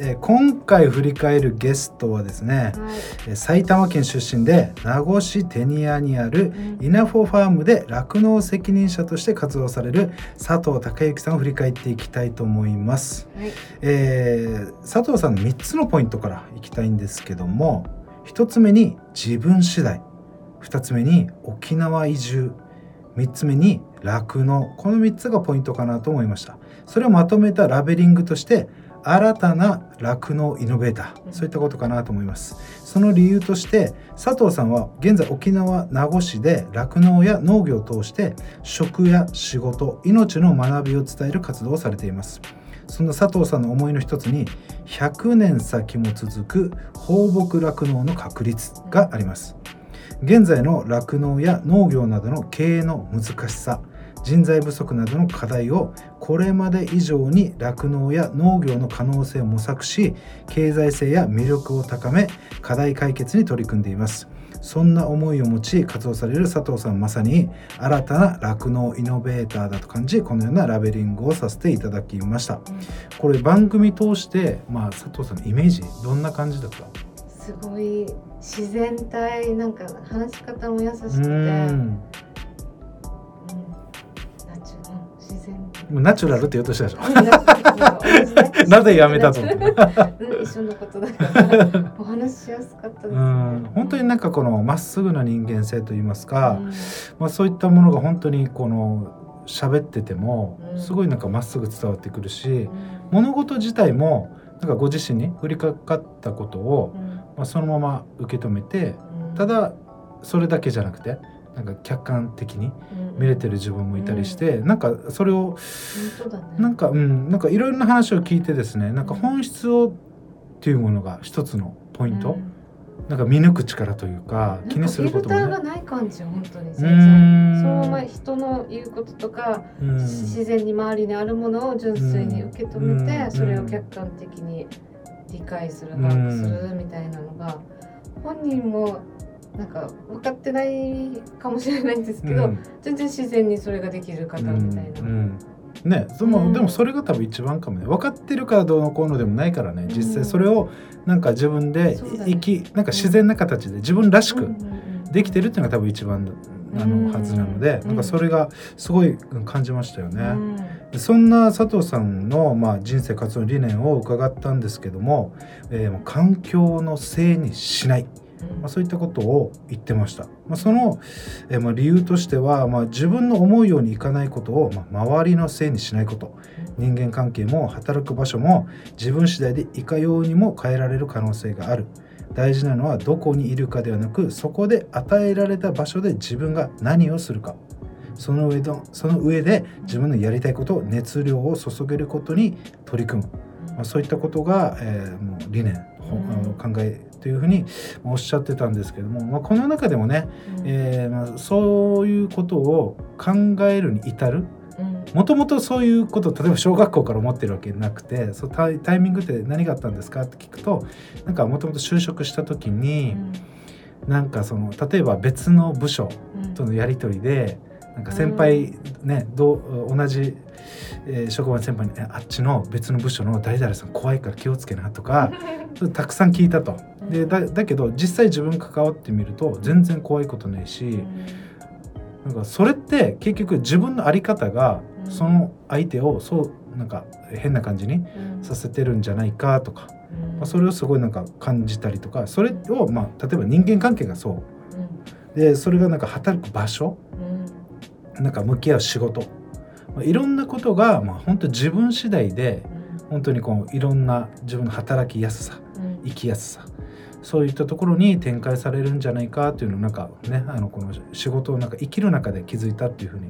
えー今回振り返るゲストはですね、はい。えー埼玉県出身で名護市テニアにあるうん。稲穂ファームで酪農責任者として活動される佐藤孝之さんを振り返っていきたいと思います。はい。えー佐藤さんの3つのポイントからいきたいんですけども1つ目に自分次第2つ目に沖縄移住3つ目に酪農。この3つがポイントかなと思いました。それをまとめたラベリングとして新たな酪農イノベーター。そういったことかなと思います。その理由として佐藤さんは現在沖縄名護市で酪農や農業を通して食や仕事命の学びを伝える活動をされています。そんな佐藤さんの思いの一つに100年先も続く放牧酪農の確立があります。現在の酪農や農業などの経営の難しさ人材不足などの課題をこれまで以上に酪農や農業の可能性を模索し経済性や魅力を高め課題解決に取り組んでいます。そんな思いを持ち活動される佐藤さんまさに新たな酪農イノベーターだと感じこのようなラベリングをさせていただきました。これ番組通して、まあ、佐藤さんのイメージどんな感じだった？すごい自然体なんか話し方も優しくて、もうナチュラルって言おうとしたでしょ。なぜやめたと思ってうん一緒のことだ。からお話ししやすかったです、ね、うん。本当になんかこのまっすぐな人間性といいますか、うん。まあ、そういったものが本当にこの喋っててもうん。すごいなんかまっすぐ伝わってくるしうん。物事自体もなんかご自身に降りかかったことを、うん。まあ、そのまま受け止めてうん。ただそれだけじゃなくてなんか客観的にうん見れてる自分もいたりして、なんかそれをね。なんかうんなんかいろいろな話を聞いてですねなんか本質をっていうものが一つのポイント、うん。なんか見抜く力というか気にすることもね？がない感じ本当にそのまま人の言うこととかうん。自然に周りにあるものを純粋に受け止めて、うん。それを客観的に理解する把握するみたいなのが本人もなんか分かってないかもしれないんですけど、うん。全然自然にそれができる方みたいな。うん。うん。ね、でも、うん。でもそれが多分一番かもね。分かってるからどうのこうのでもないからね。実際それをなんか自分でそうだね。生き、なんか自然な形で自分らしくできてるっていうのが多分一番あうんのはずなので、うん。なんかそれがすごいうん感じましたよね。うん。でそんな佐藤さんの、まあ、人生活動の理念を伺ったんですけども、えー環境のせいにしない、まあ、そういったことを言ってました、まあ、その、えまあ、理由としては、まあ、自分の思うようにいかないことを、まあ、周りのせいにしないこと。人間関係も働く場所も自分次第でいかようにも変えられる可能性がある。大事なのはどこにいるかではなくそこで与えられた場所で自分が何をするか。その上のその上で自分のやりたいことを熱量を注げることに取り組む、まあ、そういったことが、えーもう理念、ほうん。考えというふうにおっしゃってたんですけども、まあ、この中でもね、うん。えーまあ、そういうことを考えるに至るうん。もともとそういうことを例えば小学校から思ってるわけなくてそうタイタイミングって何があったんですかって聞くとなんかもともと就職した時に、なんかその例えば別の部署うん。とのやり取りでなんか先輩ね、どう同じ、えー職場の先輩にえ「あっちの別の部署の誰々さん怖いから気をつけな」とか たくさん聞いたと。でだだけど実際自分関わってみると全然怖いことないし、なんかそれって結局自分の在り方がうん。その相手をそうなんか変な感じにうん。させてるんじゃないかとか、うん。まあ、それをすごいなんか感じたりとかそれをまあ例えば人間関係がそう。でそれがなんか働く場所うんなんか向き合う仕事、まあ、いろんなことがまあ本当自分次第で本当にこういろんな自分の働きやすさうん。生きやすさそういったところに展開されるんじゃないかっていうのをなんかねあのこの仕事をなんか生きる中で気づいたっていうふうに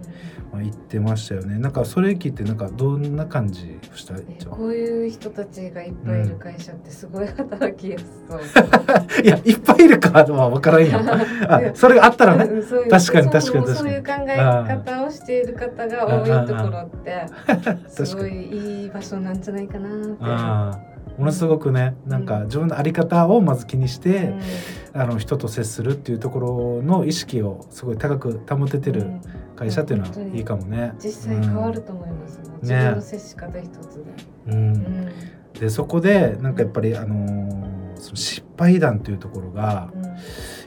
まあ言ってましたよね。なんかそれ聞いてなんかどんな感じした？こういう人たちがいっぱいいる会社ってすごい働きやすそう。あ いやいっぱいいるかは分からんよ。あそれがあったらね。うん確かに確かに確かに。そういう考え方をしている方が多いところってすごいいい場所なんじゃないかなって。ものすごくねなんか自分の在り方をまず気にして、うん。あの人と接するっていうところの意識をすごい高く保ててるうん。会社っていうのはいいかもね。実際変わると思います、もう自分の接し方一つで。うん、でそこでなんかやっぱりあのーその失敗談というところが、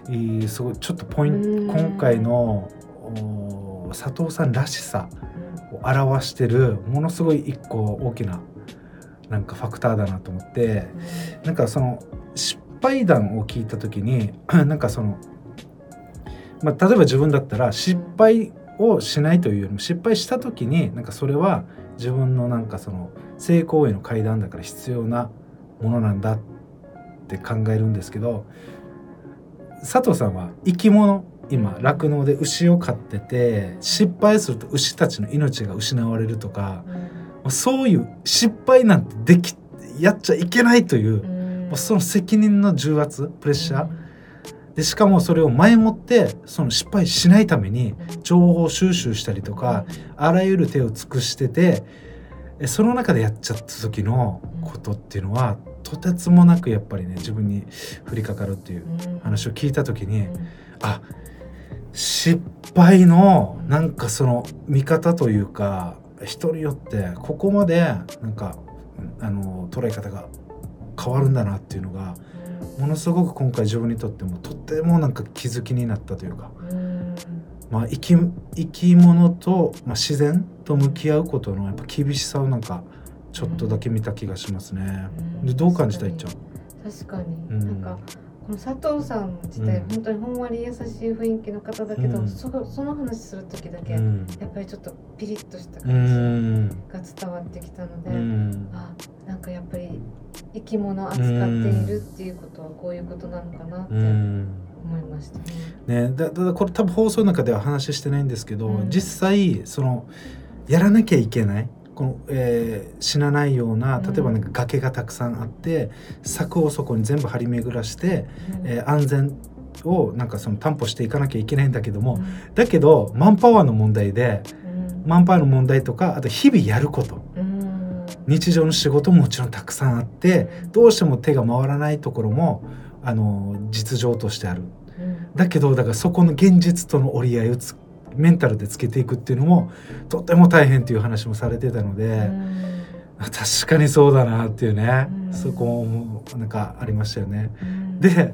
うん。すごいちょっとポインうん。ト今回のお佐藤さんらしさを表してるものすごい一個大きななんかファクターだなと思ってなんかその失敗談を聞いた時に なんかその、まあ、例えば自分だったら失敗をしないというよりも失敗した時になんかそれは自分のなんかその成功への階段だから必要なものなんだって考えるんですけど佐藤さんは生き物今うん酪農で牛を飼ってて失敗すると牛たちの命が失われるとかうんそういう失敗なんてできやっちゃいけないといううん。もうその責任の重圧プレッシャー。でしかもそれを前もってその失敗しないために情報収集したりとかあらゆる手を尽くしててえその中でやっちゃった時のことっていうのはとてつもなくやっぱりね自分に降りかかるっていううん。話を聞いた時にうん。あ失敗のなんかその見方というか人によってここまでなんかあの捉え方が変わるんだなっていうのがものすごく今回自分にとってもとってもなんか気づきになったというか、うん。まあ、生き生き物と、まあ、自然と向き合うことのやっぱ厳しさをなんかちょっとだけ見た気がしますね。うん。でどう感じたいっちゃん？確かに、うん。なんかこの佐藤さん自体、うん。本当にほんわり優しい雰囲気の方だけど、うん。そその話する時だけ、うん。やっぱりちょっとピリッとしたう感じんが伝わってきたので、うん。あなんかやっぱり生き物扱っているっていうことはこういうことなのかなってうん。思いましたね。ね、だだこれ多分放送の中では話してないんですけど、うん。実際そのやらなきゃいけないこの、えー死なないような例えばなんか崖がたくさんあって、柵をそこに全部張り巡らして、うん。えー安全をなんかその担保していかなきゃいけないんだけども、うん。だけどマンパワーの問題でうん。マンパワーの問題とかあと日々やること。うん。日常の仕事ももちろんたくさんあってどうしても手が回らないところもあの実情としてある。うん。だけどだからそこの現実との折り合いをつメンタルでつけていくっていうのもとても大変っていう話もされてたので、うん確かにそうだなっていうね、うん。そこもなんかありましたよね。うん。で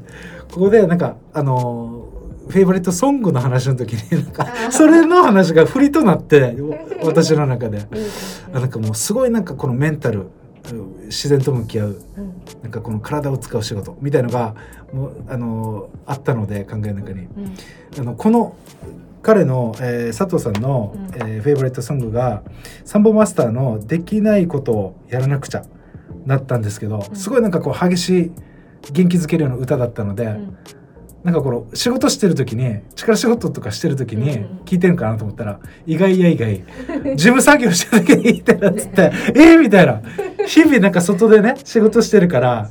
ここでなんかあのフェイバリットソングの話の時に なんかそれの話が振りとなって私の中で。なんかもうすごいなんかこのメンタルうん自然と向き合ううん。なんかこの体を使う仕事みたいのがもうあのあったので考えの中に。うん。あのこの彼の、えー佐藤さんの、うん。えーフェイバリットソングがサンボマスターの「できないことをやらなくちゃ」だったんですけど、うん。すごいなんかこう激しい元気づけるような歌だったので、うんなんかこの仕事してる時に力仕事とかしてる時にうん聞いてるかなと思ったら意外や意外。事務作業してる時に聞いてるっつって「えー!」みたいな。日々なんか外でね仕事してるから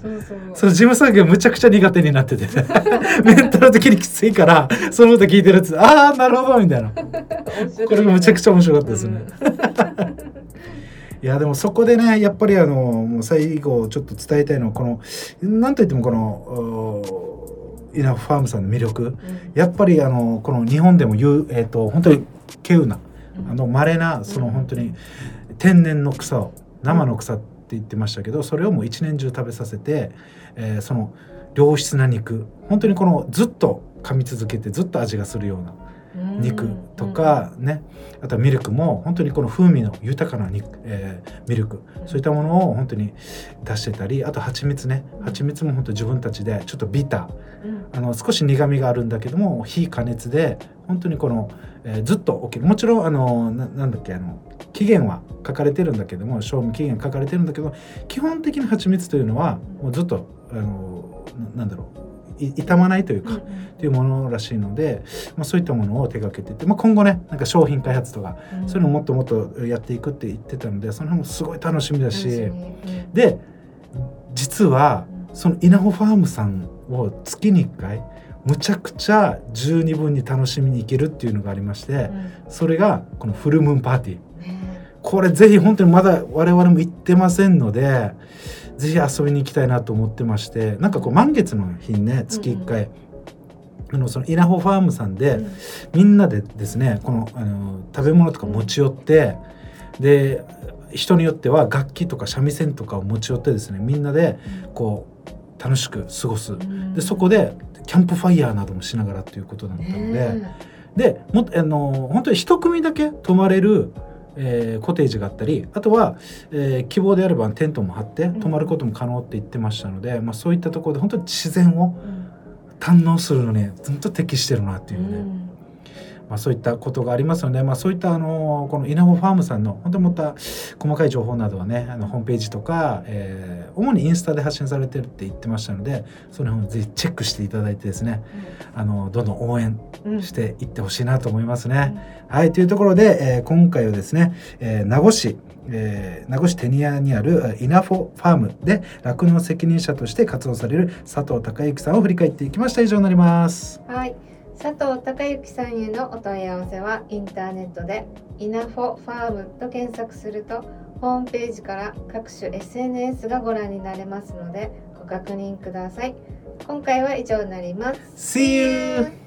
その事務作業むちゃくちゃ苦手になってて。メンタル的にきついからその歌聞いてるっつってああなるほどみたいな。これがむちゃくちゃ面白かったですね。いやでもそこでねやっぱりあのもう最後ちょっと伝えたいのはこのなんといってもこのおイナファームさんの魅力。うん。やっぱりあのこの日本でも言う、えー、と本当に稀有なうん。あの稀なそのうん。本当に天然の草を生の草って言ってましたけどそれをもう一年中食べさせて、えーその良質な肉本当にこのずっと噛み続けてずっと味がするような肉とかね。あとはミルクも本当にこの風味の豊かな肉、えーミルク。そういったものを本当に出してたりあと蜂蜜ね。蜂蜜も本当自分たちでちょっとビター。うん。あの少し苦みがあるんだけども非加熱で本当にこの、えーずっとる。もちろんあのななんだっけあの期限は書かれてるんだけども賞味期限書かれてるんだけど基本的に蜂蜜というのはもうずっとあのななんだろう。い傷まないというか、っていうものらしいので、まあ、そういったものを手掛けてて、まあ、今後ねなんか商品開発とかうん。そういうのをもっともっとやっていくって言ってたのでその辺もすごい楽しみだし、で実はその稲穂ファームさんを月に1回むちゃくちゃ十二分に楽しみに行けるっていうのがありましてうん。それがこのフルムーンパーティー。ね。これぜひ本当にまだ我々も行ってませんのでぜひ遊びに行きたいなと思ってましてなんかこう満月の日にね月1回、あのその稲穂ファームさんで、うん。みんなでですねこのあの食べ物とか持ち寄って、で人によっては楽器とか三味線とかを持ち寄ってですねみんなでこう楽しく過ごす。でそこでキャンプファイヤーなどもしながらということだったので、ねでもあの本当に一組だけ泊まれる、えーコテージがあったりあとは、えー希望であればテントも張ってん。泊まることも可能って言ってましたので、まあ、そういったところで本当に自然をうん。堪能するのにずっと適してるなっていうね、うんまあ、そういったことがありますので、まあ、そういったあのこの稲穂ファームさんの本当にまた細かい情報などはねあのホームページとか、えー主にインスタで発信されてるって言ってましたのでその辺をぜひチェックしていただいてですねあのどんどん応援うんしていってほしいなと思いますね。はいというところで、えー今回はですね、えー名護市えー名護市テニアにあるえーイナフォファームで酪農責任者として活動される佐藤孝之さんを振り返っていきました以上になります。はい。佐藤孝之さんへのお問い合わせはインターネットでイナフォファームと検索するとホームページから各種 SNS がご覧になれますのでご確認ください。今回は以上になります。See you!